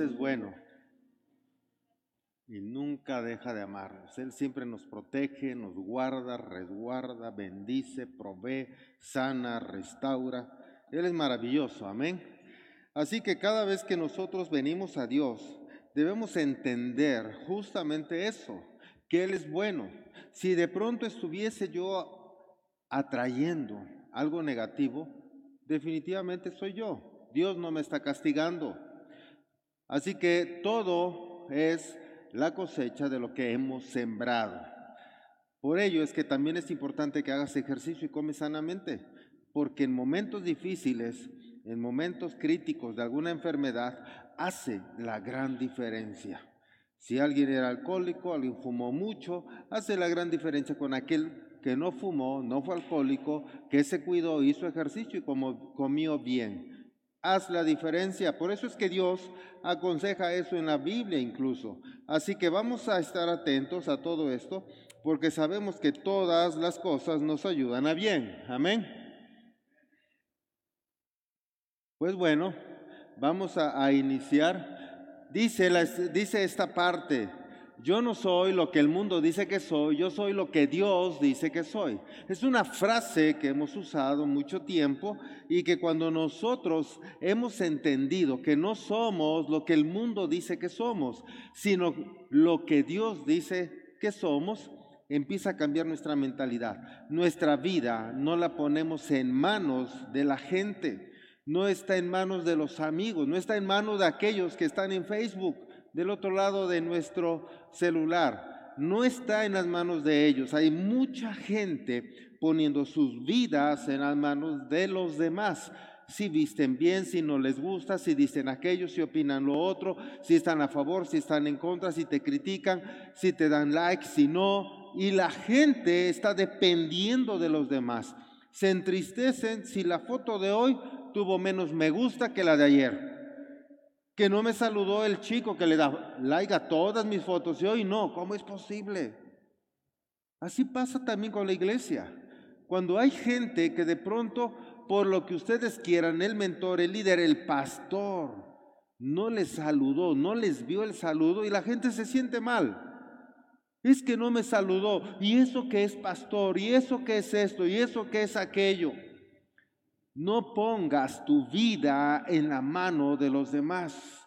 Es bueno y nunca deja de amarnos. Él siempre nos protege, nos guarda, resguarda, bendice, provee, sana, restaura. Él es maravilloso, amén. Así que cada vez que nosotros venimos a Dios, debemos entender justamente eso, que Él es bueno. Si de pronto estuviese yo atrayendo algo negativo, definitivamente soy yo. Dios no me está castigando. Así que todo es la cosecha de lo que hemos sembrado. Por ello es que también es importante que hagas ejercicio y comes sanamente, porque en momentos difíciles, en momentos críticos de alguna enfermedad, hace la gran diferencia. Si alguien era alcohólico, alguien fumó mucho, hace la gran diferencia con aquel que no fumó, no fue alcohólico, que se cuidó, hizo ejercicio y comió bien haz la diferencia. Por eso es que Dios aconseja eso en la Biblia incluso. Así que vamos a estar atentos a todo esto porque sabemos que todas las cosas nos ayudan a bien. Amén. Pues bueno, vamos a, iniciar. Dice, dice esta parte, yo no soy lo que el mundo dice que soy, yo soy lo que Dios dice que soy. Es una frase que hemos usado mucho tiempo y que cuando nosotros hemos entendido que no somos lo que el mundo dice que somos, sino lo que Dios dice que somos, empieza a cambiar nuestra mentalidad. Nuestra vida no la ponemos en manos de la gente, no está en manos de los amigos, no está en manos de aquellos que están en Facebook del otro lado de nuestro celular. No está en las manos de ellos. Hay mucha gente poniendo sus vidas en las manos de los demás. Si visten bien, si no les gusta, si dicen aquello, si opinan lo otro, si están a favor, si están en contra, si te critican, si te dan like, si no. Y la gente está dependiendo de los demás. Se entristecen si la foto de hoy tuvo menos me gusta que la de ayer que no me saludó el chico que le da like a todas mis fotos y hoy no, ¿cómo es posible? Así pasa también con la iglesia. Cuando hay gente que de pronto, por lo que ustedes quieran, el mentor, el líder, el pastor, no les saludó, no les vio el saludo y la gente se siente mal. Es que no me saludó, y eso que es pastor, y eso que es esto, y eso que es aquello. No pongas tu vida en la mano de los demás.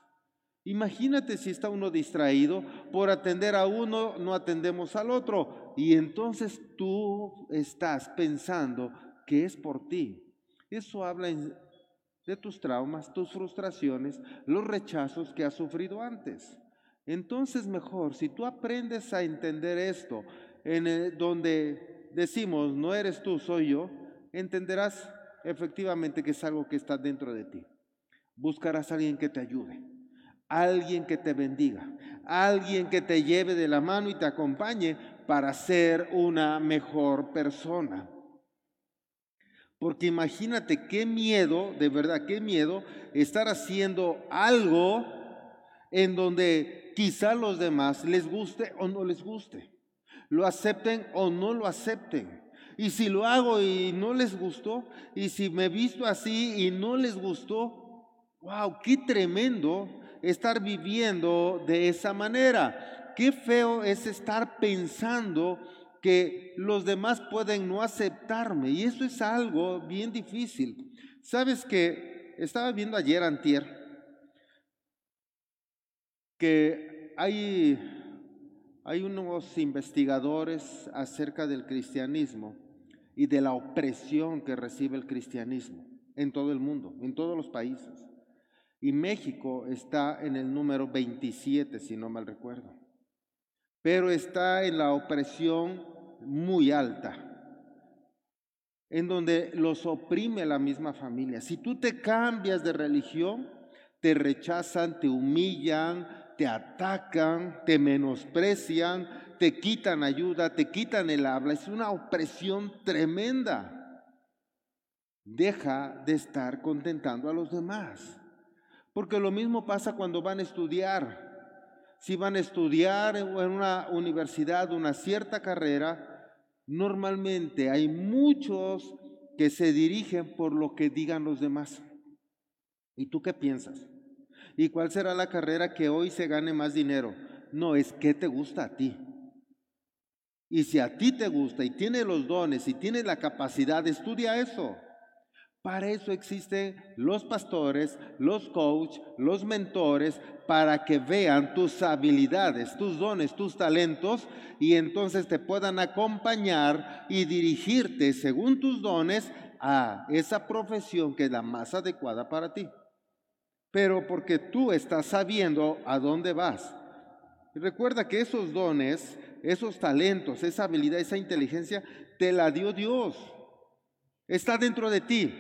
Imagínate si está uno distraído, por atender a uno no atendemos al otro y entonces tú estás pensando que es por ti. Eso habla de tus traumas, tus frustraciones, los rechazos que has sufrido antes. Entonces mejor, si tú aprendes a entender esto, en donde decimos, no eres tú, soy yo, entenderás efectivamente que es algo que está dentro de ti. Buscarás a alguien que te ayude, alguien que te bendiga, alguien que te lleve de la mano y te acompañe para ser una mejor persona. Porque imagínate qué miedo, de verdad, qué miedo estar haciendo algo en donde quizá los demás les guste o no les guste, lo acepten o no lo acepten. Y si lo hago y no les gustó, y si me visto así y no les gustó, wow, qué tremendo estar viviendo de esa manera. Qué feo es estar pensando que los demás pueden no aceptarme. Y eso es algo bien difícil. Sabes que estaba viendo ayer antier que hay, hay unos investigadores acerca del cristianismo y de la opresión que recibe el cristianismo en todo el mundo, en todos los países. Y México está en el número 27, si no mal recuerdo. Pero está en la opresión muy alta, en donde los oprime la misma familia. Si tú te cambias de religión, te rechazan, te humillan, te atacan, te menosprecian, te quitan ayuda, te quitan el habla. Es una opresión tremenda. Deja de estar contentando a los demás. Porque lo mismo pasa cuando van a estudiar. Si van a estudiar en una universidad una cierta carrera, normalmente hay muchos que se dirigen por lo que digan los demás. ¿Y tú qué piensas? ¿Y cuál será la carrera que hoy se gane más dinero? No, es qué te gusta a ti. Y si a ti te gusta y tienes los dones y tienes la capacidad, estudia eso. Para eso existen los pastores, los coaches, los mentores, para que vean tus habilidades, tus dones, tus talentos y entonces te puedan acompañar y dirigirte según tus dones a esa profesión que es la más adecuada para ti. Pero porque tú estás sabiendo a dónde vas. Recuerda que esos dones, esos talentos, esa habilidad, esa inteligencia, te la dio Dios. Está dentro de ti.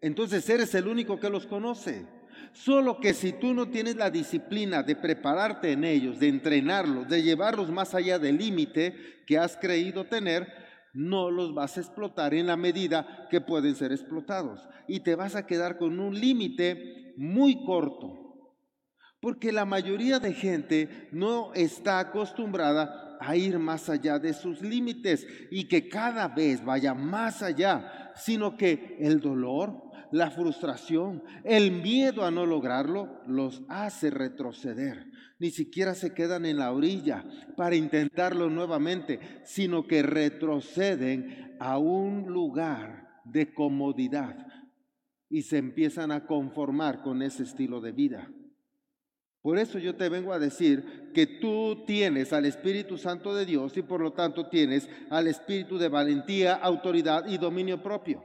Entonces eres el único que los conoce. Solo que si tú no tienes la disciplina de prepararte en ellos, de entrenarlos, de llevarlos más allá del límite que has creído tener, no los vas a explotar en la medida que pueden ser explotados. Y te vas a quedar con un límite muy corto. Porque la mayoría de gente no está acostumbrada a ir más allá de sus límites y que cada vez vaya más allá, sino que el dolor, la frustración, el miedo a no lograrlo, los hace retroceder. Ni siquiera se quedan en la orilla para intentarlo nuevamente, sino que retroceden a un lugar de comodidad y se empiezan a conformar con ese estilo de vida. Por eso yo te vengo a decir que tú tienes al Espíritu Santo de Dios y por lo tanto tienes al Espíritu de valentía, autoridad y dominio propio.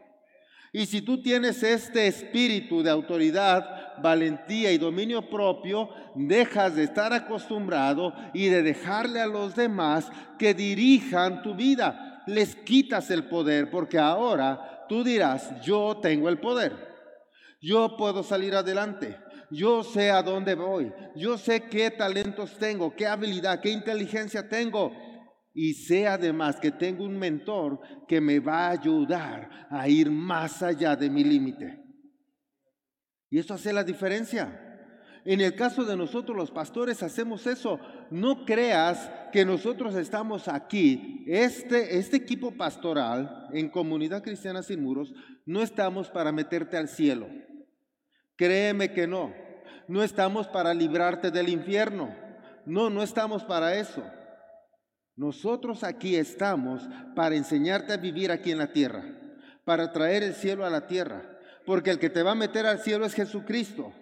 Y si tú tienes este espíritu de autoridad, valentía y dominio propio, dejas de estar acostumbrado y de dejarle a los demás que dirijan tu vida. Les quitas el poder porque ahora tú dirás, yo tengo el poder. Yo puedo salir adelante. Yo sé a dónde voy. Yo sé qué talentos tengo, qué habilidad, qué inteligencia tengo y sé además que tengo un mentor que me va a ayudar a ir más allá de mi límite. Y eso hace la diferencia. En el caso de nosotros los pastores hacemos eso. No creas que nosotros estamos aquí, este, este equipo pastoral en Comunidad Cristiana Sin Muros, no estamos para meterte al cielo. Créeme que no. No estamos para librarte del infierno. No, no estamos para eso. Nosotros aquí estamos para enseñarte a vivir aquí en la tierra, para traer el cielo a la tierra, porque el que te va a meter al cielo es Jesucristo.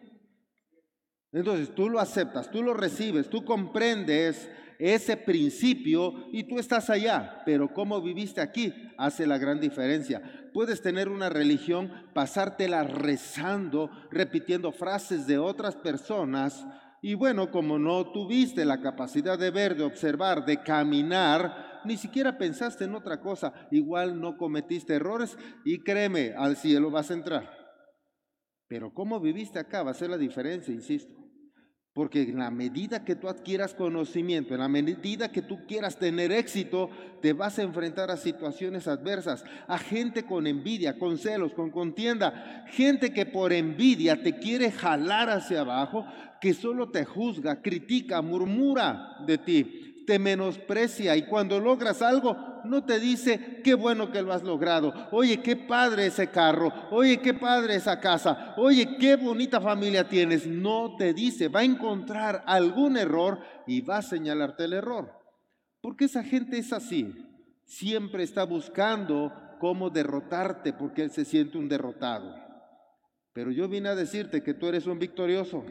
Entonces tú lo aceptas, tú lo recibes, tú comprendes ese principio y tú estás allá, pero cómo viviste aquí hace la gran diferencia. Puedes tener una religión, pasártela rezando, repitiendo frases de otras personas, y bueno, como no tuviste la capacidad de ver, de observar, de caminar, ni siquiera pensaste en otra cosa, igual no cometiste errores y créeme, al cielo vas a entrar. Pero cómo viviste acá va a ser la diferencia, insisto. Porque en la medida que tú adquieras conocimiento, en la medida que tú quieras tener éxito, te vas a enfrentar a situaciones adversas, a gente con envidia, con celos, con contienda, gente que por envidia te quiere jalar hacia abajo, que solo te juzga, critica, murmura de ti, te menosprecia y cuando logras algo no te dice qué bueno que lo has logrado, oye, qué padre ese carro, oye, qué padre esa casa, oye, qué bonita familia tienes, no te dice, va a encontrar algún error y va a señalarte el error. Porque esa gente es así, siempre está buscando cómo derrotarte porque él se siente un derrotado. Pero yo vine a decirte que tú eres un victorioso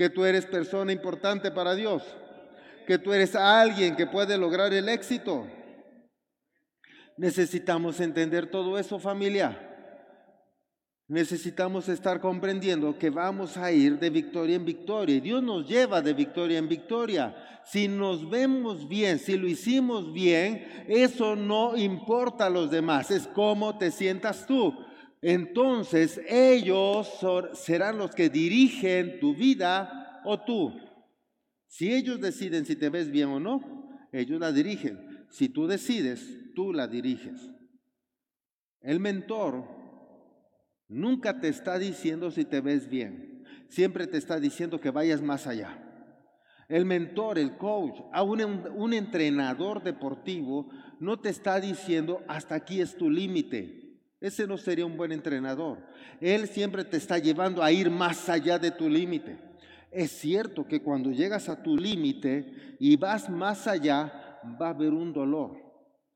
que tú eres persona importante para Dios, que tú eres alguien que puede lograr el éxito. Necesitamos entender todo eso, familia. Necesitamos estar comprendiendo que vamos a ir de victoria en victoria. Y Dios nos lleva de victoria en victoria. Si nos vemos bien, si lo hicimos bien, eso no importa a los demás, es cómo te sientas tú entonces ellos serán los que dirigen tu vida o tú. Si ellos deciden si te ves bien o no, ellos la dirigen. Si tú decides, tú la diriges. El mentor nunca te está diciendo si te ves bien, siempre te está diciendo que vayas más allá. El mentor, el coach, aún un entrenador deportivo no te está diciendo hasta aquí es tu límite. Ese no sería un buen entrenador. Él siempre te está llevando a ir más allá de tu límite. Es cierto que cuando llegas a tu límite y vas más allá, va a haber un dolor.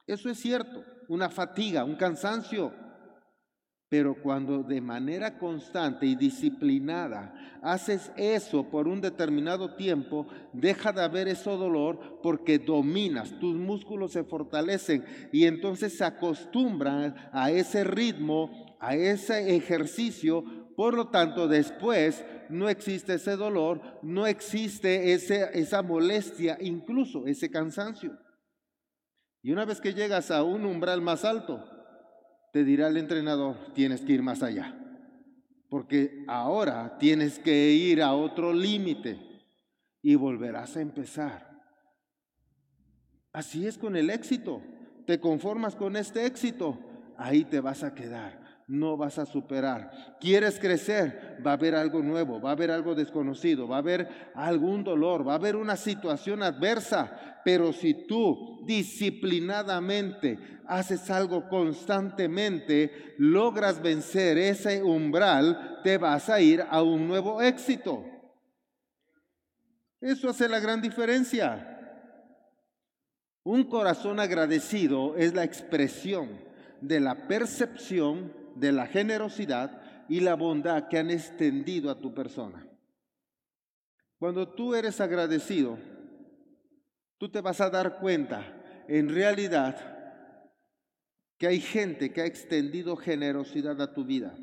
Eso es cierto, una fatiga, un cansancio. Pero cuando de manera constante y disciplinada haces eso por un determinado tiempo, deja de haber ese dolor porque dominas, tus músculos se fortalecen y entonces se acostumbran a ese ritmo, a ese ejercicio. Por lo tanto, después no existe ese dolor, no existe ese, esa molestia, incluso ese cansancio. Y una vez que llegas a un umbral más alto, te dirá el entrenador, tienes que ir más allá, porque ahora tienes que ir a otro límite y volverás a empezar. Así es con el éxito. Te conformas con este éxito, ahí te vas a quedar no vas a superar. ¿Quieres crecer? Va a haber algo nuevo, va a haber algo desconocido, va a haber algún dolor, va a haber una situación adversa. Pero si tú disciplinadamente haces algo constantemente, logras vencer ese umbral, te vas a ir a un nuevo éxito. Eso hace la gran diferencia. Un corazón agradecido es la expresión de la percepción de la generosidad y la bondad que han extendido a tu persona. Cuando tú eres agradecido, tú te vas a dar cuenta, en realidad, que hay gente que ha extendido generosidad a tu vida,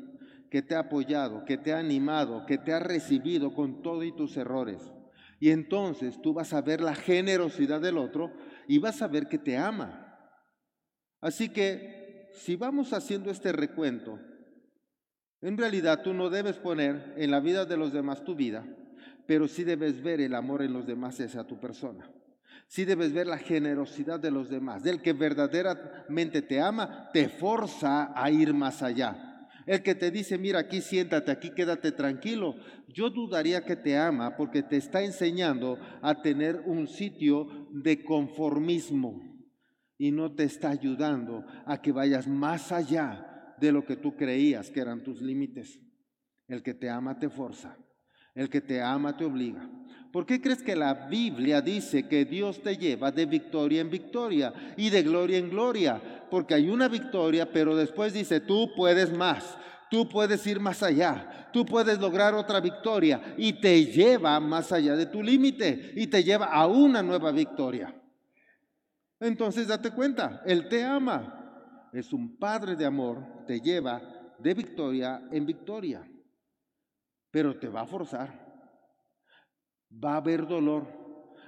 que te ha apoyado, que te ha animado, que te ha recibido con todo y tus errores. Y entonces tú vas a ver la generosidad del otro y vas a ver que te ama. Así que si vamos haciendo este recuento, en realidad tú no debes poner en la vida de los demás tu vida, pero sí debes ver el amor en los demás hacia tu persona. Sí debes ver la generosidad de los demás. Del que verdaderamente te ama, te forza a ir más allá. El que te dice, mira, aquí siéntate, aquí quédate tranquilo, yo dudaría que te ama porque te está enseñando a tener un sitio de conformismo y no te está ayudando a que vayas más allá de lo que tú creías que eran tus límites. El que te ama te forza, el que te ama te obliga. ¿Por qué crees que la Biblia dice que Dios te lleva de victoria en victoria y de gloria en gloria? Porque hay una victoria, pero después dice, tú puedes más, tú puedes ir más allá, tú puedes lograr otra victoria y te lleva más allá de tu límite y te lleva a una nueva victoria. Entonces date cuenta, Él te ama. Es un Padre de amor, te lleva de victoria en victoria. Pero te va a forzar. Va a haber dolor,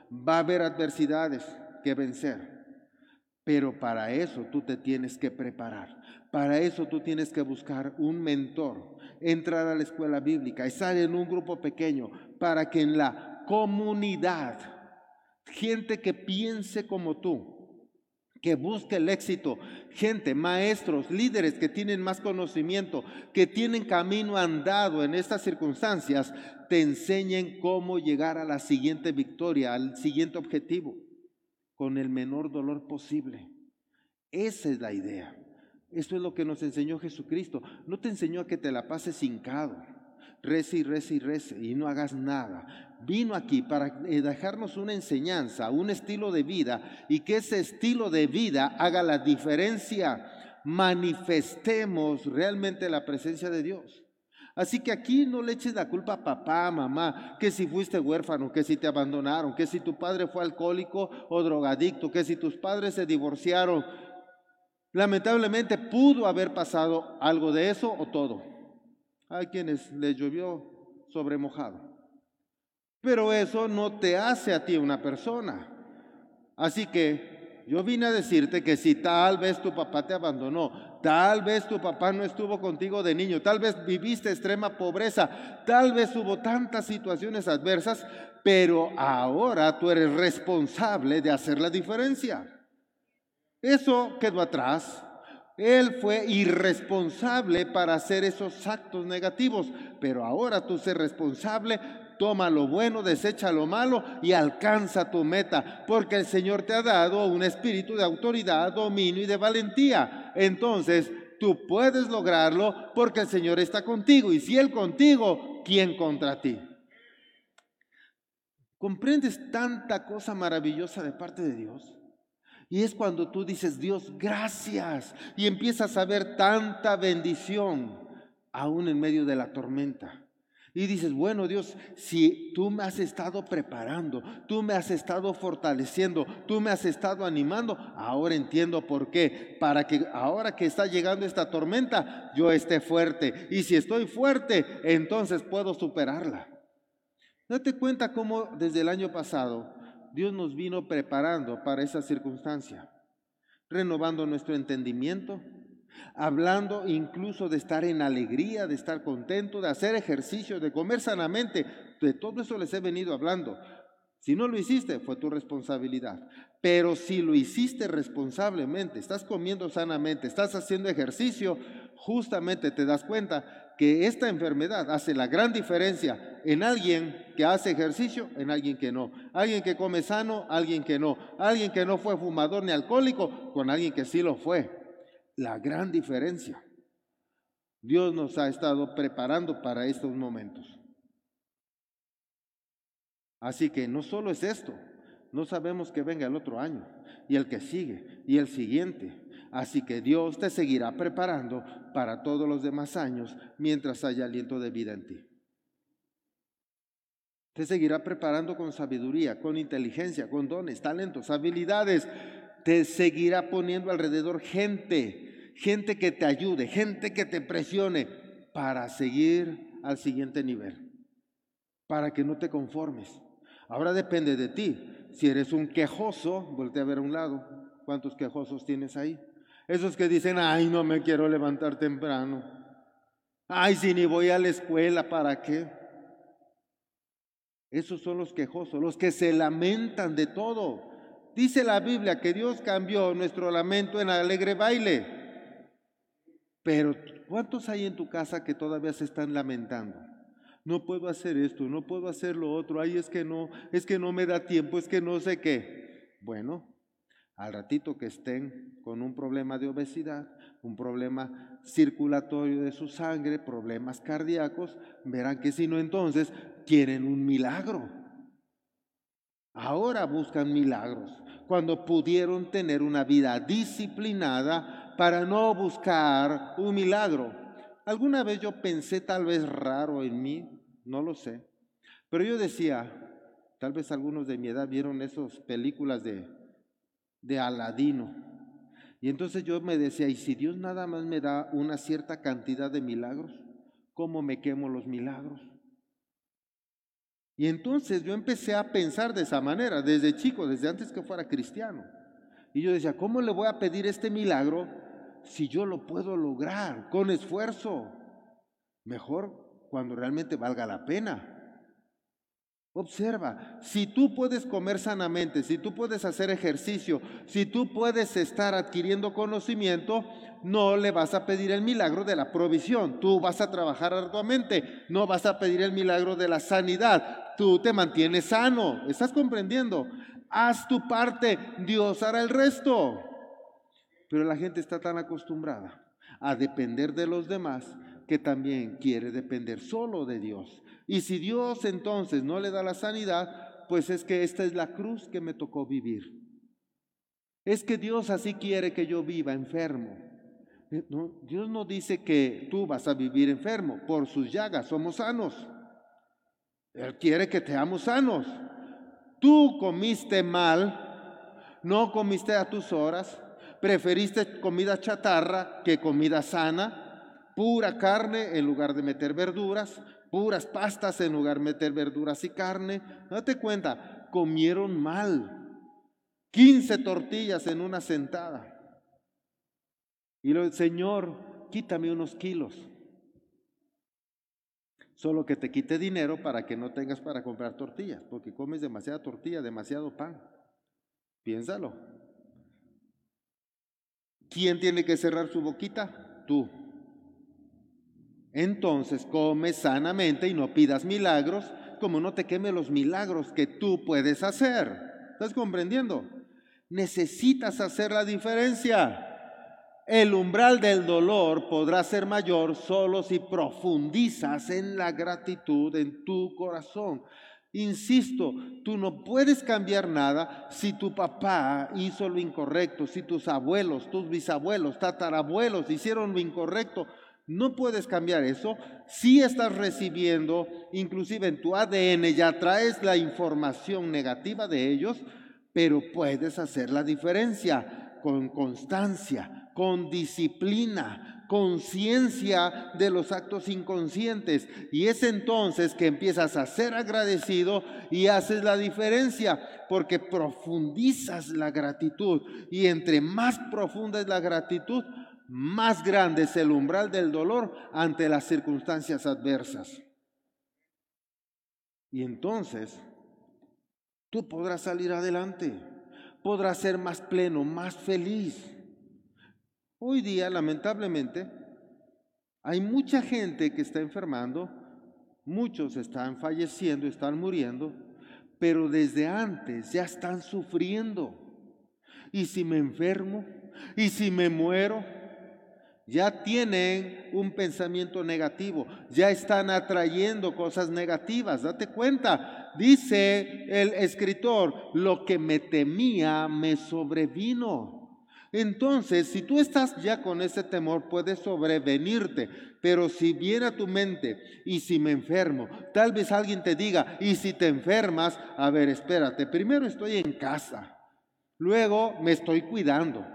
va a haber adversidades que vencer. Pero para eso tú te tienes que preparar. Para eso tú tienes que buscar un mentor, entrar a la escuela bíblica, estar en un grupo pequeño, para que en la comunidad, gente que piense como tú, que busque el éxito, gente, maestros, líderes que tienen más conocimiento, que tienen camino andado en estas circunstancias, te enseñen cómo llegar a la siguiente victoria, al siguiente objetivo, con el menor dolor posible. Esa es la idea. Eso es lo que nos enseñó Jesucristo. No te enseñó a que te la pases hincado rece y rece y rece y no hagas nada. Vino aquí para eh, dejarnos una enseñanza, un estilo de vida y que ese estilo de vida haga la diferencia. Manifestemos realmente la presencia de Dios. Así que aquí no le eches la culpa a papá, mamá, que si fuiste huérfano, que si te abandonaron, que si tu padre fue alcohólico o drogadicto, que si tus padres se divorciaron. Lamentablemente pudo haber pasado algo de eso o todo. Hay quienes les llovió sobre mojado. Pero eso no te hace a ti una persona. Así que yo vine a decirte que si tal vez tu papá te abandonó, tal vez tu papá no estuvo contigo de niño, tal vez viviste extrema pobreza, tal vez hubo tantas situaciones adversas, pero ahora tú eres responsable de hacer la diferencia. Eso quedó atrás. Él fue irresponsable para hacer esos actos negativos, pero ahora tú ser responsable, toma lo bueno, desecha lo malo y alcanza tu meta, porque el Señor te ha dado un espíritu de autoridad, dominio y de valentía. Entonces, tú puedes lograrlo porque el Señor está contigo. Y si Él contigo, ¿quién contra ti? ¿Comprendes tanta cosa maravillosa de parte de Dios? Y es cuando tú dices, Dios, gracias. Y empiezas a ver tanta bendición aún en medio de la tormenta. Y dices, bueno Dios, si tú me has estado preparando, tú me has estado fortaleciendo, tú me has estado animando, ahora entiendo por qué. Para que ahora que está llegando esta tormenta, yo esté fuerte. Y si estoy fuerte, entonces puedo superarla. Date cuenta cómo desde el año pasado Dios nos vino preparando para esa circunstancia, renovando nuestro entendimiento, hablando incluso de estar en alegría, de estar contento, de hacer ejercicio, de comer sanamente. De todo eso les he venido hablando. Si no lo hiciste, fue tu responsabilidad. Pero si lo hiciste responsablemente, estás comiendo sanamente, estás haciendo ejercicio, justamente te das cuenta que esta enfermedad hace la gran diferencia en alguien que hace ejercicio, en alguien que no. Alguien que come sano, alguien que no. Alguien que no fue fumador ni alcohólico, con alguien que sí lo fue. La gran diferencia. Dios nos ha estado preparando para estos momentos. Así que no solo es esto, no sabemos que venga el otro año y el que sigue y el siguiente. Así que Dios te seguirá preparando para todos los demás años mientras haya aliento de vida en ti. Te seguirá preparando con sabiduría, con inteligencia, con dones, talentos, habilidades. Te seguirá poniendo alrededor gente, gente que te ayude, gente que te presione para seguir al siguiente nivel, para que no te conformes Ahora depende de ti. Si eres un quejoso, voltea a ver a un lado. ¿Cuántos quejosos tienes ahí? Esos que dicen, ay, no me quiero levantar temprano. Ay, si ni voy a la escuela, ¿para qué? Esos son los quejosos, los que se lamentan de todo. Dice la Biblia que Dios cambió nuestro lamento en alegre baile. Pero ¿cuántos hay en tu casa que todavía se están lamentando? no puedo hacer esto, no puedo hacer lo otro, ay, es que no, es que no me da tiempo, es que no sé qué. Bueno, al ratito que estén con un problema de obesidad, un problema circulatorio de su sangre, problemas cardíacos, verán que si no entonces quieren un milagro. Ahora buscan milagros, cuando pudieron tener una vida disciplinada para no buscar un milagro. Alguna vez yo pensé tal vez raro en mí, no lo sé, pero yo decía, tal vez algunos de mi edad vieron esas películas de, de Aladino. Y entonces yo me decía, ¿y si Dios nada más me da una cierta cantidad de milagros? ¿Cómo me quemo los milagros? Y entonces yo empecé a pensar de esa manera, desde chico, desde antes que fuera cristiano. Y yo decía, ¿cómo le voy a pedir este milagro si yo lo puedo lograr con esfuerzo? Mejor cuando realmente valga la pena. Observa, si tú puedes comer sanamente, si tú puedes hacer ejercicio, si tú puedes estar adquiriendo conocimiento, no le vas a pedir el milagro de la provisión. Tú vas a trabajar arduamente, no vas a pedir el milagro de la sanidad. Tú te mantienes sano. ¿Estás comprendiendo? Haz tu parte, Dios hará el resto. Pero la gente está tan acostumbrada a depender de los demás que también quiere depender solo de Dios. Y si Dios entonces no le da la sanidad, pues es que esta es la cruz que me tocó vivir. Es que Dios así quiere que yo viva enfermo. Eh, Dios no dice que tú vas a vivir enfermo, por sus llagas somos sanos. Él quiere que teamos sanos. Tú comiste mal, no comiste a tus horas, preferiste comida chatarra que comida sana, pura carne en lugar de meter verduras, puras pastas en lugar de meter verduras y carne. Date cuenta, comieron mal. 15 tortillas en una sentada. Y el Señor, quítame unos kilos. Solo que te quite dinero para que no tengas para comprar tortillas, porque comes demasiada tortilla, demasiado pan. Piénsalo. ¿Quién tiene que cerrar su boquita? Tú. Entonces come sanamente y no pidas milagros, como no te queme los milagros que tú puedes hacer. ¿Estás comprendiendo? Necesitas hacer la diferencia. el umbral del dolor podrá ser mayor solo si profundizas en la gratitud en tu corazón. Insisto, tú no puedes cambiar nada si tu papá hizo lo incorrecto, si tus abuelos, tus bisabuelos, tatarabuelos hicieron lo incorrecto. No puedes cambiar eso. Si estás recibiendo, inclusive en tu ADN ya traes la información negativa de ellos, pero puedes hacer la diferencia con constancia, con disciplina, conciencia de los actos inconscientes. Y es entonces que empiezas a ser agradecido y haces la diferencia, porque profundizas la gratitud. Y entre más profunda es la gratitud, más grande es el umbral del dolor ante las circunstancias adversas. Y entonces tú podrás salir adelante, podrás ser más pleno, más feliz. Hoy día, lamentablemente, hay mucha gente que está enfermando, muchos están falleciendo, están muriendo, pero desde antes ya están sufriendo. ¿Y si me enfermo? ¿Y si me muero? Ya tienen un pensamiento negativo, ya están atrayendo cosas negativas. Date cuenta, dice el escritor, lo que me temía me sobrevino. Entonces, si tú estás ya con ese temor, puede sobrevenirte. Pero si viene a tu mente y si me enfermo, tal vez alguien te diga, y si te enfermas, a ver, espérate, primero estoy en casa, luego me estoy cuidando.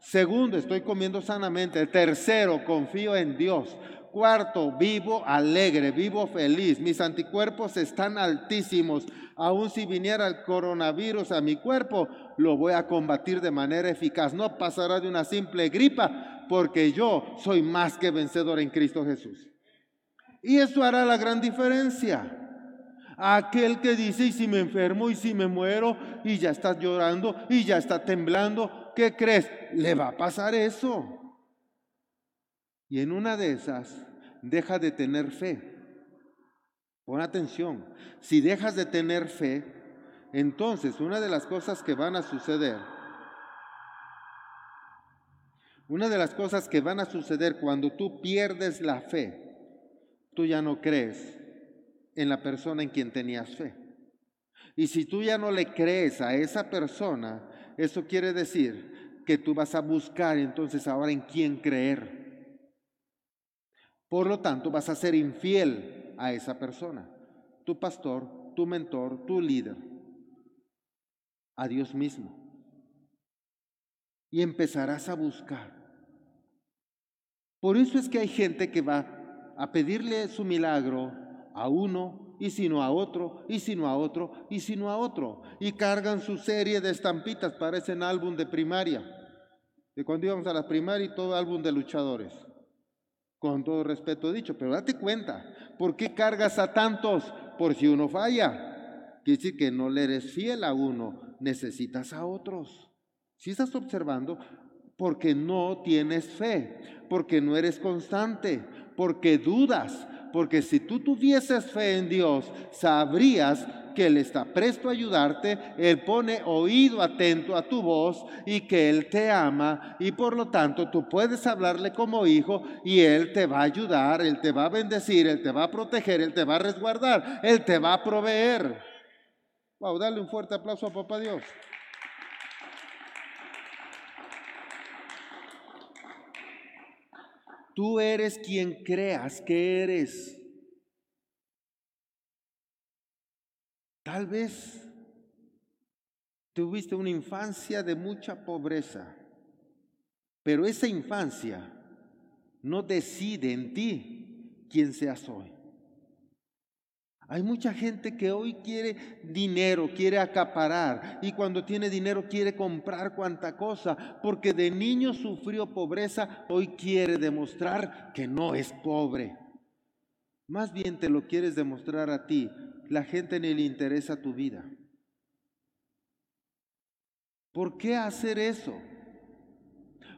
Segundo, estoy comiendo sanamente. Tercero, confío en Dios. Cuarto, vivo alegre, vivo feliz. Mis anticuerpos están altísimos. Aún si viniera el coronavirus a mi cuerpo, lo voy a combatir de manera eficaz. No pasará de una simple gripa, porque yo soy más que vencedor en Cristo Jesús. Y eso hará la gran diferencia. Aquel que dice, y si me enfermo, y si me muero, y ya está llorando, y ya está temblando, ¿qué crees? Le va a pasar eso. Y en una de esas, deja de tener fe. Pon atención, si dejas de tener fe, entonces una de las cosas que van a suceder, una de las cosas que van a suceder cuando tú pierdes la fe, tú ya no crees en la persona en quien tenías fe. Y si tú ya no le crees a esa persona, eso quiere decir que tú vas a buscar entonces ahora en quién creer. Por lo tanto, vas a ser infiel a esa persona, tu pastor, tu mentor, tu líder, a Dios mismo. Y empezarás a buscar. Por eso es que hay gente que va a pedirle su milagro a uno y sino a otro, y sino a otro, y sino a otro. Y cargan su serie de estampitas, parecen álbum de primaria. De cuando íbamos a la primaria y todo álbum de luchadores con todo respeto dicho, pero date cuenta, ¿por qué cargas a tantos? Por si uno falla. Quiere decir que no le eres fiel a uno, necesitas a otros. Si estás observando, porque no tienes fe, porque no eres constante, porque dudas, porque si tú tuvieses fe en Dios, sabrías que Él está presto a ayudarte, Él pone oído atento a tu voz y que Él te ama y por lo tanto tú puedes hablarle como hijo y Él te va a ayudar, Él te va a bendecir, Él te va a proteger, Él te va a resguardar, Él te va a proveer. Wow, dale un fuerte aplauso a Papá Dios. Tú eres quien creas que eres. Tal vez tuviste una infancia de mucha pobreza, pero esa infancia no decide en ti quién seas hoy. Hay mucha gente que hoy quiere dinero, quiere acaparar y cuando tiene dinero quiere comprar cuanta cosa, porque de niño sufrió pobreza, hoy quiere demostrar que no es pobre. Más bien te lo quieres demostrar a ti, la gente ni le interesa tu vida. ¿Por qué hacer eso?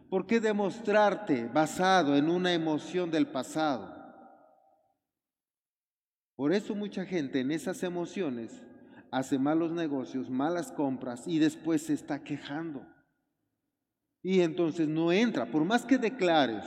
¿Por qué demostrarte basado en una emoción del pasado? Por eso mucha gente en esas emociones hace malos negocios, malas compras y después se está quejando. Y entonces no entra, por más que declares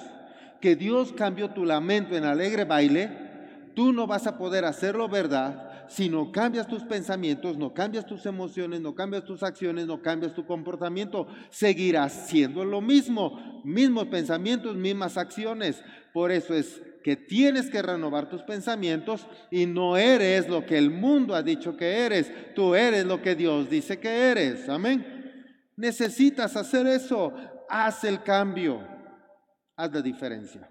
que Dios cambió tu lamento en alegre baile, tú no vas a poder hacerlo verdad si no cambias tus pensamientos, no cambias tus emociones, no cambias tus acciones, no cambias tu comportamiento. Seguirás siendo lo mismo, mismos pensamientos, mismas acciones. Por eso es que tienes que renovar tus pensamientos y no eres lo que el mundo ha dicho que eres, tú eres lo que Dios dice que eres. Amén. Necesitas hacer eso, haz el cambio, haz la diferencia.